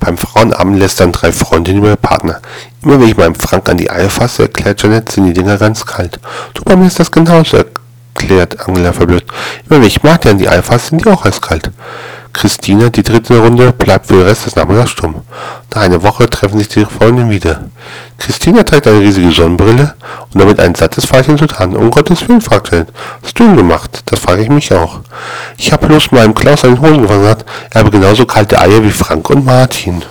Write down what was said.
Beim Frauenabend lästern drei Freundinnen über ihre Partner. Immer wenn ich meinem Frank an die Eier fasse, erklärt Janet, sind die Dinger ganz kalt. Du, bei mir ist das genauso, erklärt Angela verblüfft. Immer wenn ich Martin an die Eier fasse, sind die auch eiskalt. Christina, die dritte Runde, bleibt für den Rest des Nachmittags stumm. Nach einer Woche treffen sich die Freundinnen wieder. Christina trägt eine riesige Sonnenbrille und damit ein sattes Pfeilchen zu Tran. Um Gottes Willen, fragt Janet. Denn gemacht? Das frage ich mich auch. Ich habe bloß meinem Klaus einen Hohn gefangen hat. Er habe genauso kalte Eier wie Frank und Martin.